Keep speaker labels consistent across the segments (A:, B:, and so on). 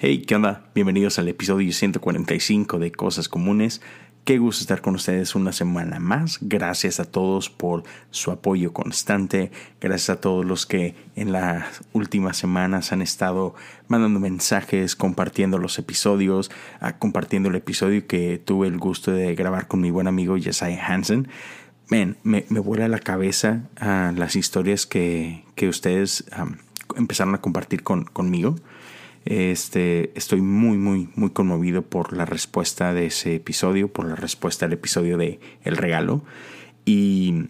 A: Hey, ¿qué onda? Bienvenidos al episodio 145 de Cosas Comunes. Qué gusto estar con ustedes una semana más. Gracias a todos por su apoyo constante. Gracias a todos los que en las últimas semanas han estado mandando mensajes, compartiendo los episodios, ah, compartiendo el episodio que tuve el gusto de grabar con mi buen amigo Jesiah Hansen. me, me vuela la cabeza a las historias que, ustedes empezaron a compartir con, conmigo. Este, estoy muy, muy, muy conmovido por la respuesta de ese episodio, por la respuesta del episodio de El Regalo. Y,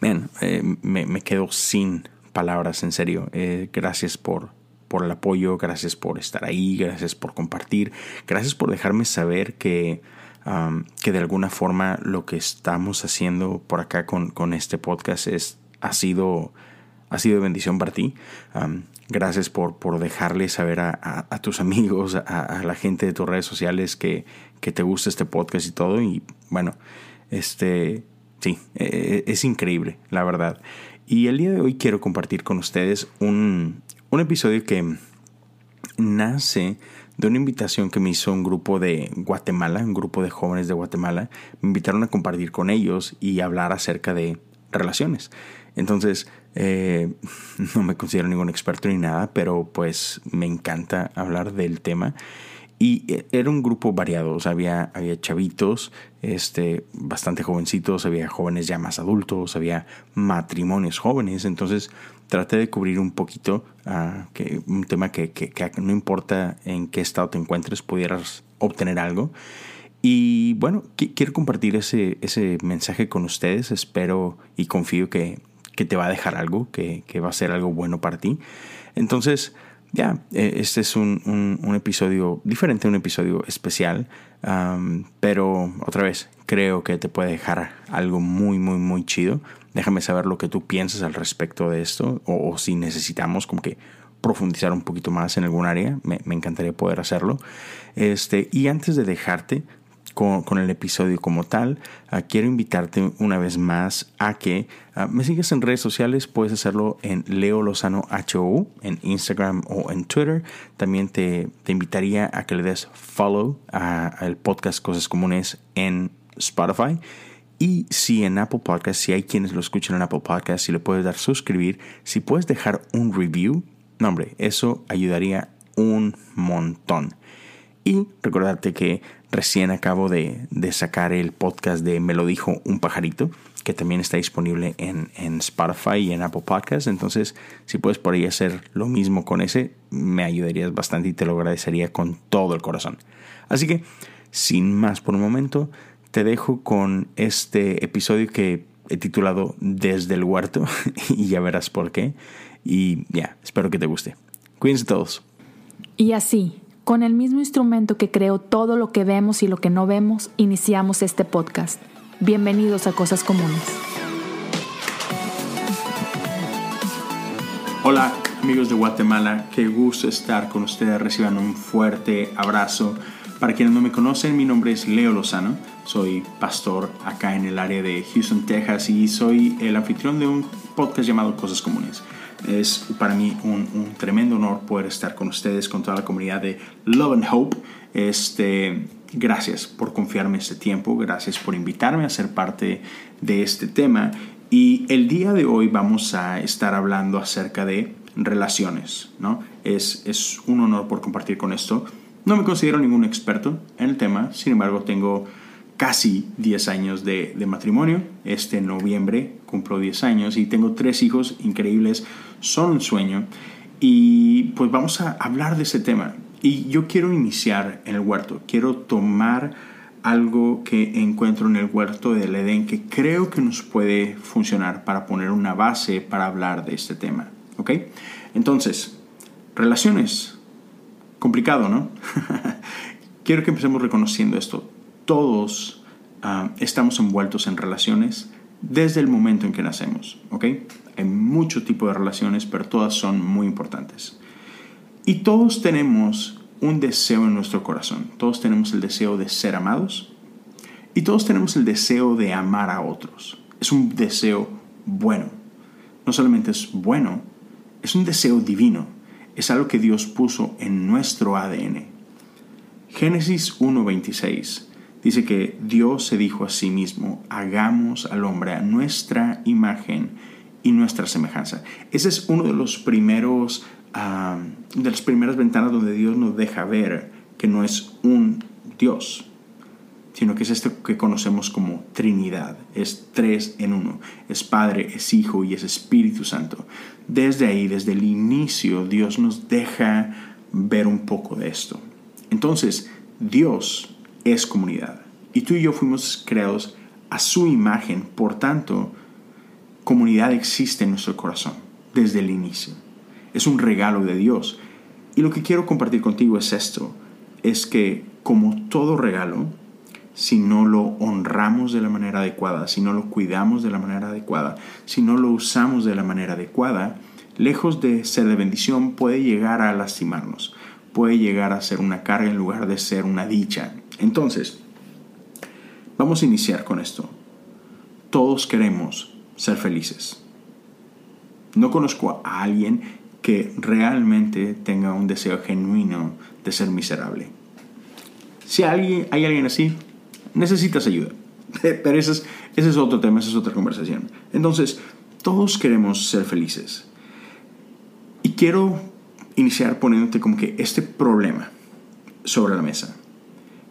A: ven eh, me, quedo sin palabras, en serio. Eh, gracias por, por el apoyo, gracias por estar ahí, gracias por compartir, gracias por dejarme saber que, que de alguna forma lo que estamos haciendo por acá con, con este podcast es, ha sido ha sido de bendición para ti. Gracias por, por dejarle saber a, tus amigos, a, la gente de tus redes sociales que, que, te gusta este podcast y todo. Y bueno, este, sí, e, e, es increíble, la verdad. Y el día de hoy quiero compartir con ustedes un, un episodio que nace de una invitación que me hizo un grupo de Guatemala, un grupo de jóvenes de Guatemala. Me invitaron a compartir con ellos y hablar acerca de relaciones. Entonces, eh, no me considero ningún experto ni nada, pero pues me encanta hablar del tema. Y eh, era un grupo variado, había, había chavitos, este, bastante jovencitos, había jóvenes ya más adultos, había matrimonios jóvenes, entonces traté de cubrir un poquito que, un tema que, no importa en qué estado te encuentres, pudieras obtener algo. Y bueno, quiero compartir ese, ese mensaje con ustedes, espero y confío que que te va a dejar algo, que, va a ser algo bueno para ti. Entonces, ya, e, este es un, episodio diferente, un episodio especial, pero otra vez, creo que te puede dejar algo muy, muy, muy chido. Déjame saber lo que tú piensas al respecto de esto, o, si necesitamos como que profundizar un poquito más en algún área, me, me encantaría poder hacerlo. Este, y antes de dejarte, con, el episodio como tal. Ah, quiero invitarte una vez más a que ah, me sigas en redes sociales. Puedes hacerlo en Leo Lozano HO, en Instagram o en Twitter. También te, invitaría a que le des follow al podcast Cosas Comunes en Spotify. Y si en Apple Podcast, si hay quienes lo escuchan en Apple Podcast, si le puedes dar suscribir, si puedes dejar un review, no hombre, eso ayudaría un montón. Y recordarte que recién acabo de, sacar el podcast de Me lo dijo un pajarito, que también está disponible en, Spotify y en Apple Podcasts. Entonces, si puedes por ahí hacer lo mismo con ese, me ayudarías bastante y te lo agradecería con todo el corazón. Así que, sin más por un momento, te dejo con este episodio que he titulado Desde el huerto y ya verás por qué. Y ya, espero que te guste. Cuídense todos.
B: Y así con el mismo instrumento que creó todo lo que vemos y lo que no vemos, iniciamos este podcast. Bienvenidos a Cosas Comunes.
A: Hola amigos de Guatemala, qué gusto estar con ustedes. Reciban un fuerte abrazo. Para quienes no me conocen, mi nombre es Leo Lozano. Soy pastor acá en el área de Houston, Texas y soy el anfitrión de un podcast llamado Cosas Comunes. Es para mí un, tremendo honor poder estar con ustedes, con toda la comunidad de Love and Hope. Este, gracias por confiarme este tiempo, gracias por invitarme a ser parte de este tema. Y el día de hoy vamos a estar hablando acerca de relaciones, ¿no? Es, es un honor por compartir con esto. No me considero ningún experto en el tema, sin embargo tengo casi 10 años de, de, matrimonio. Este noviembre cumplo 10 años y tengo tres hijos increíbles, son un sueño. Y pues vamos a hablar de ese tema. Y yo quiero iniciar en el huerto, quiero tomar algo que encuentro en el huerto del Edén que creo que nos puede funcionar para poner una base para hablar de este tema. ¿Ok? Entonces, relaciones. Complicado, ¿no? quiero que empecemos reconociendo esto todos ah, estamos envueltos en relaciones desde el momento en que nacemos, ¿ok? Hay mucho tipo de relaciones, pero todas son muy importantes. Y todos tenemos un deseo en nuestro corazón. Todos tenemos el deseo de ser amados y todos tenemos el deseo de amar a otros. Es un deseo bueno. No solamente es bueno, es un deseo divino. es algo que Dios puso en nuestro ADN. Génesis 1.26 dice que Dios se dijo a sí mismo, hagamos al hombre a nuestra imagen y nuestra semejanza. Ese es uno de los primeros, de las primeras ventanas donde Dios nos deja ver que no es un Dios, sino que es este que conocemos como Trinidad. Es tres en uno. Es Padre, es Hijo y es Espíritu Santo. Desde ahí, desde el inicio, Dios nos deja ver un poco de esto. Entonces, Dios es comunidad. Y tú y yo fuimos creados a su imagen. Por tanto, comunidad existe en nuestro corazón desde el inicio. Es un regalo de Dios. Y lo que quiero compartir contigo es esto. Es que como todo regalo, si no lo honramos de la manera adecuada, si no lo cuidamos de la manera adecuada, si no lo usamos de la manera adecuada, lejos de ser de bendición, puede llegar a lastimarnos, puede llegar a ser una carga en lugar de ser una dicha. Entonces, vamos a iniciar con esto. Todos queremos ser felices. No conozco a alguien que realmente tenga un deseo genuino de ser miserable. Si hay alguien así, necesitas ayuda. Pero ese es, otro tema, esa es otra conversación. Entonces, todos queremos ser felices. Y quiero iniciar poniéndote como que este problema sobre la mesa.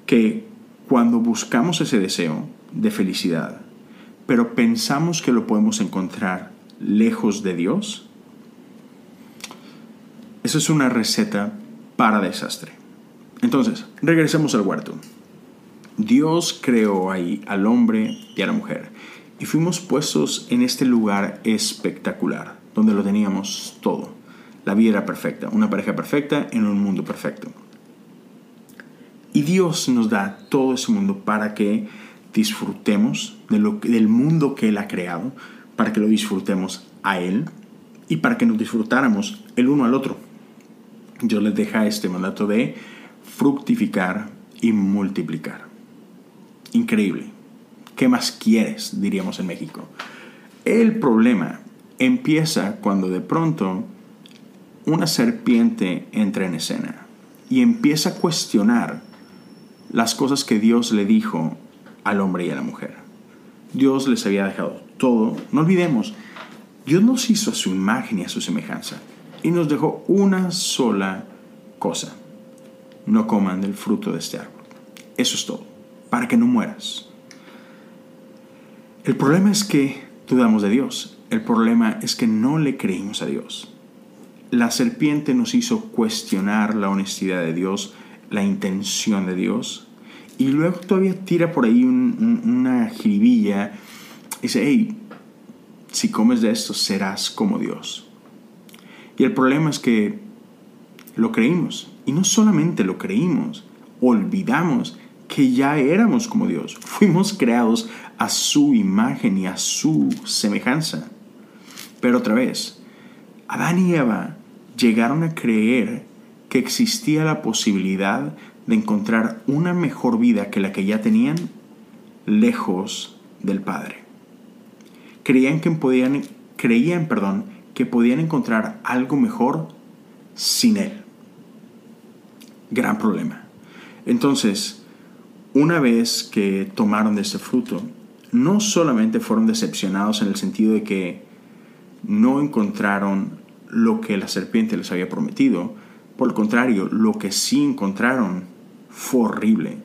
A: Que cuando buscamos ese deseo de felicidad, pero pensamos que lo podemos encontrar lejos de Dios, eso es una receta para desastre. Entonces, regresemos al huerto. Dios creó ahí al hombre y a la mujer y fuimos puestos en este lugar espectacular, donde lo teníamos todo. La vida era perfecta, una pareja perfecta en un mundo perfecto. Y Dios nos da todo ese mundo para que disfrutemos de lo, del mundo que Él ha creado, para que lo disfrutemos a Él y para que nos disfrutáramos el uno al otro. Dios les deja este mandato de fructificar y multiplicar. Increíble. ¿Qué más quieres? diríamos en México. El problema empieza cuando de pronto una serpiente entra en escena y empieza a cuestionar las cosas que Dios le dijo al hombre y a la mujer. Dios les había dejado todo. No olvidemos, Dios nos hizo a su imagen y a su semejanza y nos dejó una sola cosa. No coman del fruto de este árbol. Eso es todo para que no mueras. El problema es que dudamos de Dios. El problema es que no le creímos a Dios. La serpiente nos hizo cuestionar la honestidad de Dios, la intención de Dios, y luego todavía tira por ahí una jiribilla y dice, hey, si comes de esto serás como Dios. Y el problema es que lo creímos. Y no solamente lo creímos, olvidamos que ya éramos como Dios. Fuimos creados a su imagen y a su semejanza. Pero otra vez, Adán y Eva llegaron a creer que existía la posibilidad de encontrar una mejor vida que la que ya tenían lejos del Padre. Creían que podían, creían, perdón, que podían encontrar algo mejor sin Él. Gran problema. Entonces, una vez que tomaron de ese fruto, no solamente fueron decepcionados en el sentido de que no encontraron lo que la serpiente les había prometido, por el contrario, lo que sí encontraron fue horrible.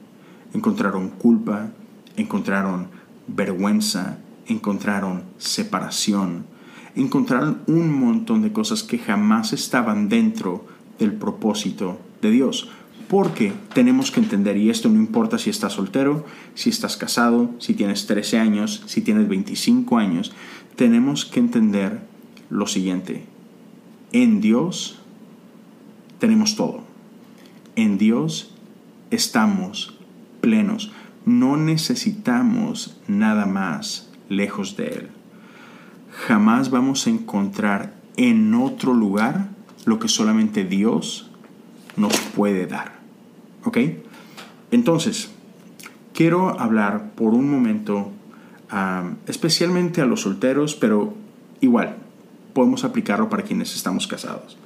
A: Encontraron culpa, encontraron vergüenza, encontraron separación, encontraron un montón de cosas que jamás estaban dentro del propósito de Dios. Porque tenemos que entender, y esto no importa si estás soltero, si estás casado, si tienes 13 años, si tienes 25 años, tenemos que entender lo siguiente. En Dios tenemos todo. En Dios estamos plenos. No necesitamos nada más lejos de Él. Jamás vamos a encontrar en otro lugar lo que solamente Dios nos puede dar. ¿Ok? Entonces, quiero hablar por un momento, especialmente a los solteros, pero igual, podemos aplicarlo para quienes estamos casados.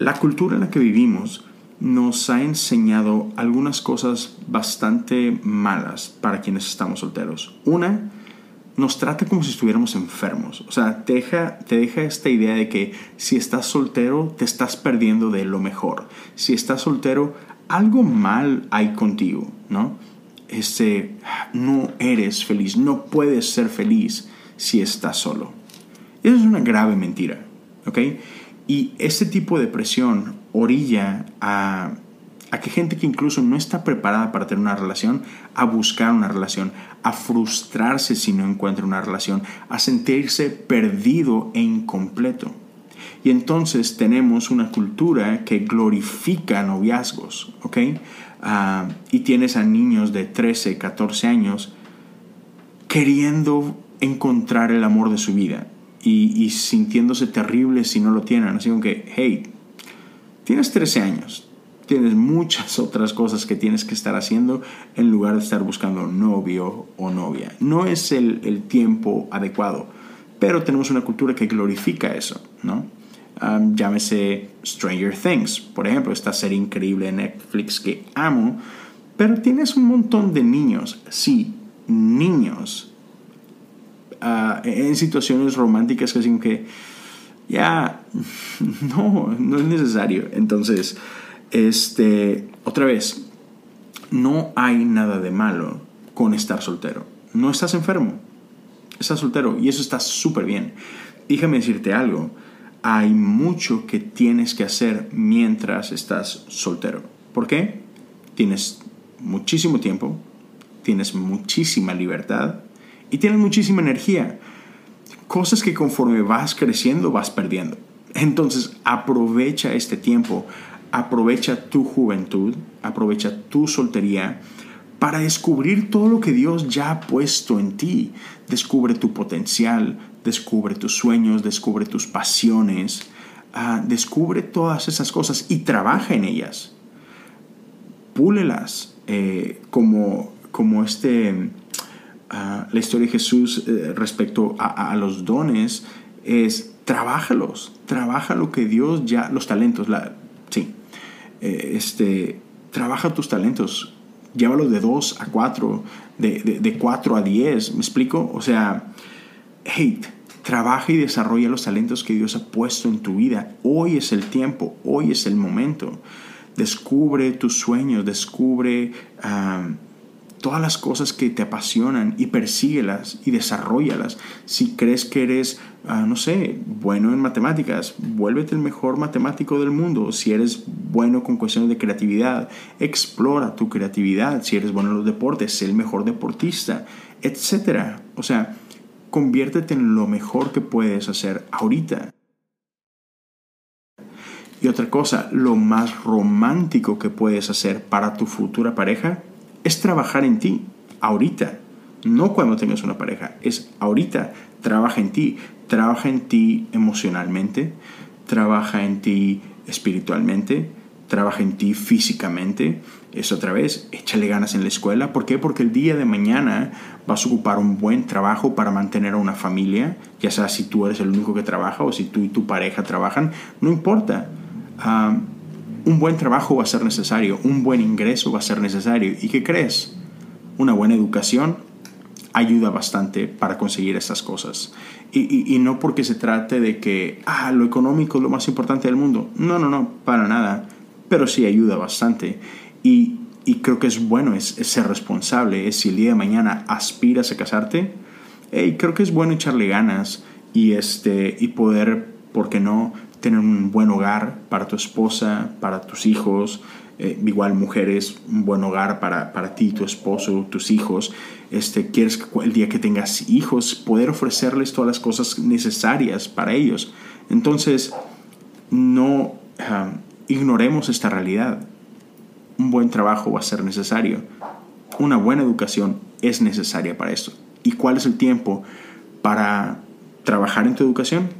A: La cultura en la que vivimos nos ha enseñado algunas cosas bastante malas para quienes estamos solteros. Una, nos trata como si estuviéramos enfermos. O sea, te deja, te deja esta idea de que si estás soltero, te estás perdiendo de lo mejor. Si estás soltero, algo mal hay contigo, ¿no? Este, no eres feliz, no puedes ser feliz si estás solo. Eso es una grave mentira, ¿ok? Y este tipo de presión orilla a, a que gente que incluso no está preparada para tener una relación, a buscar una relación, a frustrarse si no encuentra una relación, a sentirse perdido e incompleto. Y entonces tenemos una cultura que glorifica noviazgos, ¿ok? Ah, y tienes a niños de 13, 14 años queriendo encontrar el amor de su vida y, sintiéndose terribles si no lo tienen. Así que, hey, tienes 13 años, tienes muchas otras cosas que tienes que estar haciendo en lugar de estar buscando novio o novia. No es el, el tiempo adecuado, pero tenemos una cultura que glorifica eso, ¿no? llámese Stranger Things, por ejemplo, esta serie increíble de Netflix que amo, pero tienes un montón de niños, sí, niños, ah, en situaciones románticas que dicen que ya, no, no es necesario. Entonces, este, otra vez, no hay nada de malo con estar soltero. No estás enfermo, estás soltero y eso está súper bien. Déjame decirte algo, hay mucho que tienes que hacer mientras estás soltero. ¿Por qué? Tienes muchísimo tiempo, tienes muchísima libertad y tienes muchísima energía. Cosas que conforme vas creciendo vas perdiendo. Entonces aprovecha este tiempo, aprovecha tu juventud, aprovecha tu soltería para descubrir todo lo que Dios ya ha puesto en ti. Descubre tu potencial, descubre tus sueños, descubre tus pasiones, ah, descubre todas esas cosas y trabaja en ellas. Púlelas eh, como, como este, la historia de Jesús eh, respecto a, los dones es trabájalos, trabaja lo que Dios ya, los talentos, sí, eh, este, trabaja tus talentos, llévalos de 2 a 4, de 4 a 10, ¿me explico? O sea, hey, trabaja y desarrolla los talentos que Dios ha puesto en tu vida. Hoy es el tiempo, hoy es el momento. Descubre tus sueños, descubre todas las cosas que te apasionan y persíguelas y desarrollalas. Si crees que eres, ah, no sé, bueno en matemáticas, vuélvete el mejor matemático del mundo. Si eres bueno con cuestiones de creatividad, explora tu creatividad. Si eres bueno en los deportes, sé el mejor deportista, etc. O sea, conviértete en lo mejor que puedes hacer ahorita. Y otra cosa, lo más romántico que puedes hacer para tu futura pareja es trabajar en ti, ahorita. No cuando tengas una pareja, es ahorita. Trabaja en ti, trabaja en ti emocionalmente, trabaja en ti espiritualmente, trabaja en ti físicamente, es otra vez, échale ganas en la escuela. ¿Por qué? Porque el día de mañana vas a ocupar un buen trabajo para mantener a una familia, ya sea si tú eres el único que trabaja o si tú y tu pareja trabajan, no importa. Ah, un buen trabajo va a ser necesario, un buen ingreso va a ser necesario. ¿Y qué crees? Una buena educación ayuda bastante para conseguir esas cosas. Y, y, no porque se trate de que, ah, lo económico es lo más importante del mundo. No, no, no, para nada. Pero sí ayuda bastante. Y, creo que es bueno, es, ser responsable, es si el día de mañana aspiras a casarte, hey, creo que es bueno echarle ganas y, este, y poder, ¿por qué no?, tener un buen hogar para tu esposa, para tus hijos, eh, igual mujeres, un buen hogar para, para ti, tu esposo, tus hijos. Este, quieres que el día que tengas hijos, poder ofrecerles todas las cosas necesarias para ellos. Entonces, no ah, ignoremos esta realidad un buen trabajo va a ser necesario. Una buena educación es necesaria para esto. ¿Y cuál es el tiempo para trabajar en tu educación?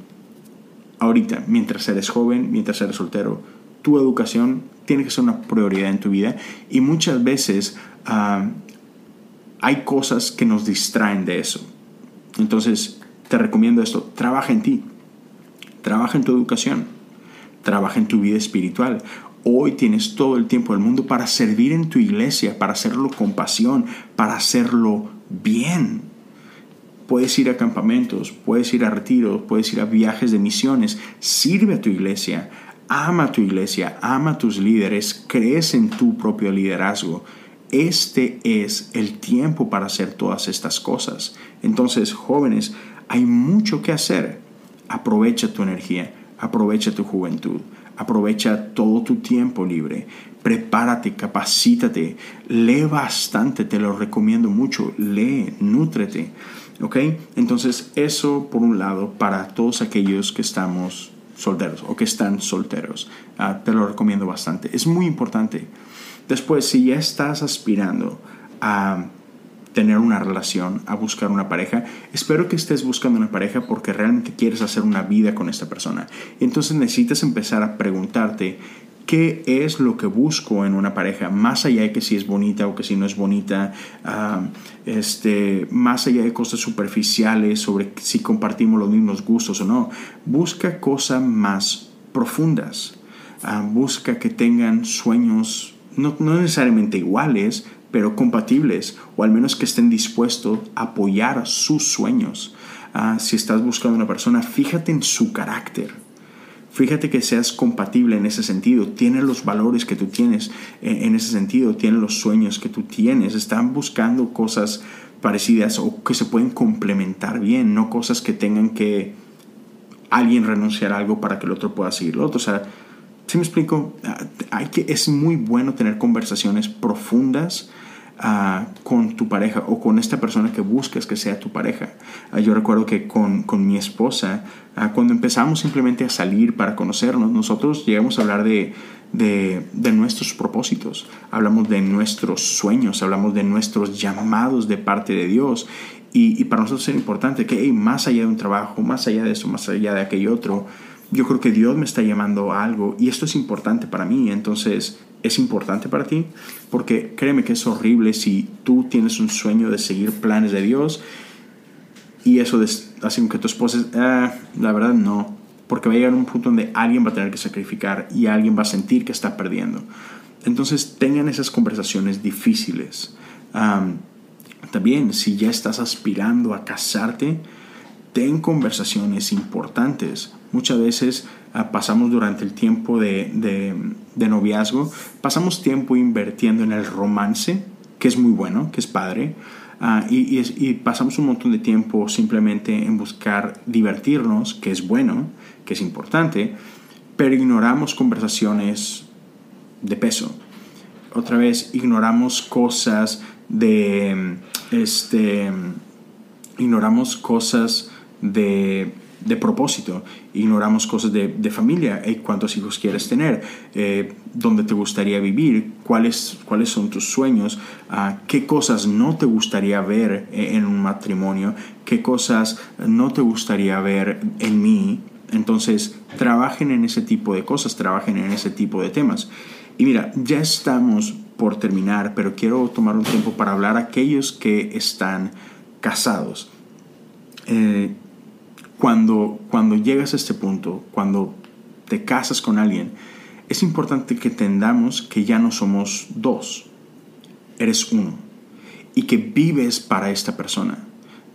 A: Ahorita, mientras eres joven, mientras eres soltero, tu educación tiene que ser una prioridad en tu vida y muchas veces ah, hay cosas que nos distraen de eso. Entonces, te recomiendo esto, trabaja en ti, trabaja en tu educación trabaja en tu vida espiritual. Hoy tienes todo el tiempo del mundo para servir en tu iglesia, para hacerlo con pasión, para hacerlo bien. Puedes ir a campamentos, puedes ir a retiros, puedes ir a viajes de misiones. Sirve a tu iglesia, ama a tu iglesia, ama a tus líderes, crees en tu propio liderazgo. Este es el tiempo para hacer todas estas cosas. Entonces, jóvenes, hay mucho que hacer. Aprovecha tu energía, aprovecha tu juventud, aprovecha todo tu tiempo libre. Prepárate, capacítate, lee bastante, te lo recomiendo mucho. Lee, nútrete. ¿Ok? Entonces, eso por un lado para todos aquellos que estamos solteros o que están solteros. Ah, te lo recomiendo bastante. Es muy importante. Después, si ya estás aspirando a tener una relación, a buscar una pareja, espero que estés buscando una pareja porque realmente quieres hacer una vida con esta persona. Entonces necesitas empezar a preguntarte qué es lo que busco en una pareja, más allá de que si es bonita o que si no es bonita, ah, este, más allá de cosas superficiales sobre si compartimos los mismos gustos o no. Busca cosas más profundas. Ah, busca que tengan sueños no, necesariamente iguales, pero compatibles, o al menos que estén dispuestos a apoyar sus sueños. Ah, si estás buscando una persona, fíjate en su carácter. Fíjate que seas compatible en ese sentido, tiene los valores que tú tienes eh, en ese sentido, tiene los sueños que tú tienes, están buscando cosas parecidas o que se pueden complementar bien, no cosas que tengan que alguien renunciar a algo para que el otro pueda seguir lo otro. O sea, ¿Sí me explico? Ah, hay que, es muy bueno tener conversaciones profundas ah, con tu pareja o con esta persona que buscas que sea tu pareja. Ah, yo recuerdo que con, con mi esposa, cuando empezamos simplemente a salir para conocernos, nosotros llegamos a hablar de, de, de, nuestros propósitos, hablamos de nuestros sueños, hablamos de nuestros llamados de parte de Dios. Y, para nosotros es importante que más allá de un trabajo, más allá de eso, más allá de aquello otro, yo creo que Dios me está llamando a algo y esto es importante para mí. Entonces, es importante para ti porque créeme que es horrible si tú tienes un sueño de seguir planes de Dios y eso hace que tu esposa, ah, la verdad no, porque va a llegar un punto donde alguien va a tener que sacrificar y alguien va a sentir que está perdiendo. Entonces tengan esas conversaciones difíciles. también si ya estás aspirando a casarte, ten conversaciones importantes. Muchas veces ah, pasamos durante el tiempo de, noviazgo, pasamos tiempo invirtiendo en el romance, que es muy bueno, que es padre, ah, y, pasamos un montón de tiempo simplemente en buscar divertirnos, que es bueno, que es importante, pero ignoramos conversaciones de peso. Otra vez, ignoramos cosas de, este, ignoramos cosas de, propósito. Ignoramos cosas de, familia, eh, cuántos hijos quieres tener, eh, dónde te gustaría vivir, cuáles, cuáles son tus sueños, ah, qué cosas no te gustaría ver eh, en un matrimonio, qué cosas no te gustaría ver en mí. Entonces, trabajen en ese tipo de cosas, trabajen en ese tipo de temas. Y mira, ya estamos por terminar, pero quiero tomar un tiempo para hablar a aquellos que están casados cuando, cuando llegas a este punto, cuando te casas con alguien, es importante que entendamos que ya no somos dos, eres uno, y que vives para esta persona,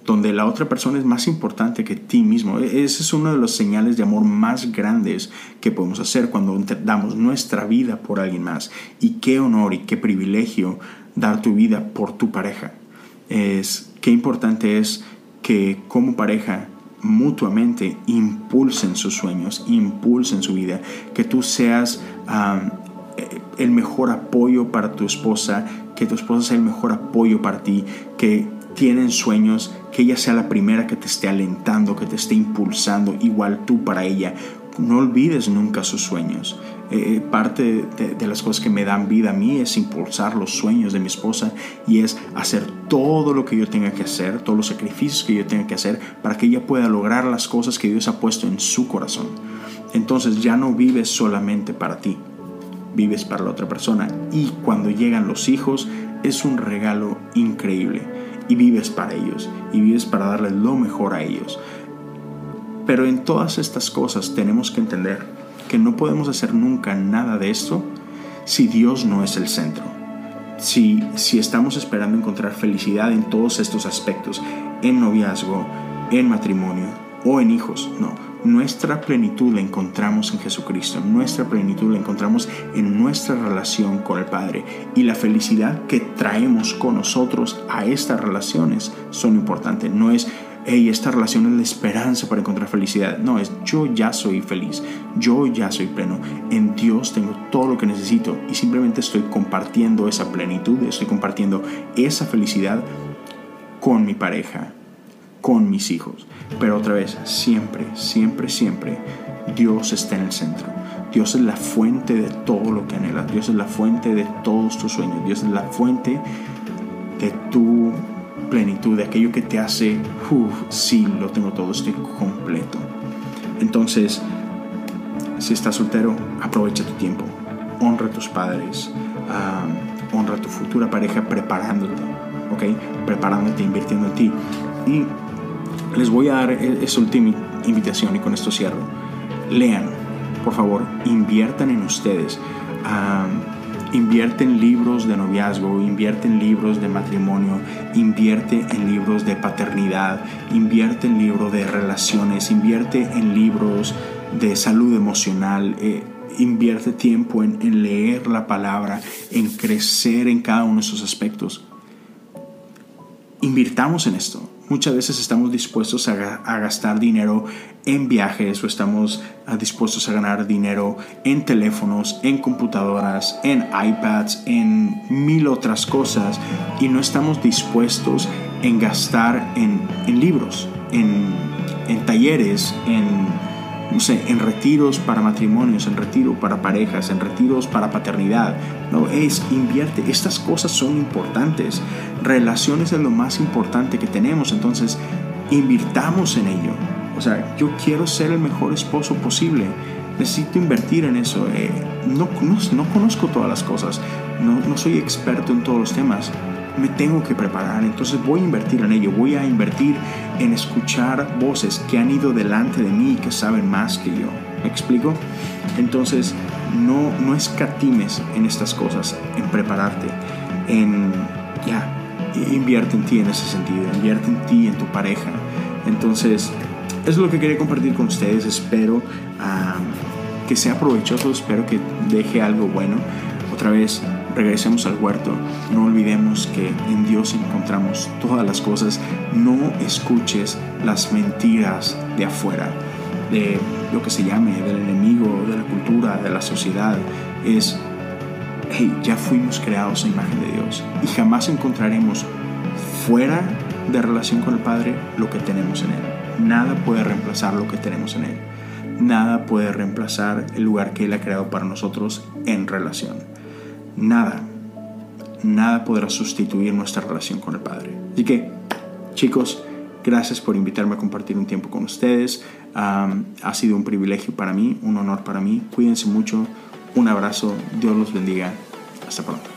A: donde la otra persona es más importante que ti mismo. E-, ese es uno de los señales de amor más grandes que podemos hacer cuando damos nuestra vida por alguien más. Y qué honor y qué privilegio dar tu vida por tu pareja. Es qué importante es que como pareja mutuamente impulsen sus sueños, impulsen su vida, que tú seas el mejor apoyo para tu esposa, que tu esposa sea el mejor apoyo para ti, que tienen sueños, que ella sea la primera que te esté alentando, que te esté impulsando, igual tú para ella. No olvides nunca sus sueños. Eh, parte de, las cosas que me dan vida a mí es impulsar los sueños de mi esposa y es hacer todo lo que yo tenga que hacer, todos los sacrificios que yo tenga que hacer para que ella pueda lograr las cosas que Dios ha puesto en su corazón. Entonces ya no vives solamente para ti, vives para la otra persona y cuando llegan los hijos es un regalo increíble y vives para ellos y vives para darles lo mejor a ellos. Pero en todas estas cosas tenemos que entender que no podemos hacer nunca nada de esto si Dios no es el centro. Si, si estamos esperando encontrar felicidad en todos estos aspectos, en noviazgo, en matrimonio o en hijos, no. Nuestra plenitud la encontramos en Jesucristo, nuestra plenitud la encontramos en nuestra relación con el Padre y la felicidad que traemos con nosotros a estas relaciones son importantes. No es, hey, esta relación es la esperanza para encontrar felicidad. No, es yo ya soy feliz, yo ya soy pleno. En Dios tengo todo lo que necesito y simplemente estoy compartiendo esa plenitud, estoy compartiendo esa felicidad con mi pareja, con mis hijos. Pero otra vez, siempre, siempre, siempre, Dios está en el centro. Dios es la fuente de todo lo que anhelas. Dios es la fuente de todos tus sueños. Dios es la fuente de tu plenitud, de aquello que te hace, uff, sí, lo tengo todo, estoy completo. Entonces, si estás soltero, aprovecha tu tiempo. Honra a tus padres. honra a tu futura pareja preparándote. ¿Ok? Preparándote, invirtiendo en ti. Y les voy a dar e-, esa última invitación y con esto cierro. Lean, por favor, inviertan en ustedes. Invierte en libros de noviazgo, invierte en libros de matrimonio, invierte en libros de paternidad, invierte en libros de relaciones, invierte en libros de salud emocional. Eh, invierte tiempo en, en leer la palabra, en crecer en cada uno de esos aspectos. Invirtamos en esto Muchas veces estamos dispuestos a, gastar dinero en viajes o estamos ah, dispuestos a ganar dinero en teléfonos, en computadoras, en iPads, en mil otras cosas y no estamos dispuestos en gastar en, libros, en, en talleres, en no sé, en retiros para matrimonios, en retiro para parejas, en retiros para paternidad. No, es invierte. Estas cosas son importantes. Relaciones es lo más importante que tenemos. Entonces, invirtamos en ello. O sea, yo quiero ser el mejor esposo posible. Necesito invertir en eso. Eh, no, no, no, conozco todas las cosas. No, no soy experto en todos los temas me tengo que preparar, entonces voy a invertir en ello, voy a invertir en escuchar voces que han ido delante de mí y que saben más que yo. ¿Me explico? Entonces, no, no escatimes en estas cosas, en prepararte, en, ya, invierte en ti en ese sentido, invierte en ti, en tu pareja. Entonces, es lo que quería compartir con ustedes, espero ah, que sea provechoso, espero que deje algo bueno. Otra vez, regresemos al huerto, no olvidemos que en Dios encontramos todas las cosas, no escuches las mentiras de afuera, de lo que se llame, del enemigo, de la cultura, de la sociedad, es, hey, ya fuimos creados a imagen de Dios y jamás encontraremos fuera de relación con el Padre lo que tenemos en Él. Nada puede reemplazar lo que tenemos en Él. Nada puede reemplazar el lugar que Él ha creado para nosotros en relación nada, nada podrá sustituir nuestra relación con el Padre. Así que, chicos, gracias por invitarme a compartir un tiempo con ustedes. ha sido un privilegio para mí, un honor para mí. Cuídense mucho. Un abrazo. Dios los bendiga. Hasta pronto.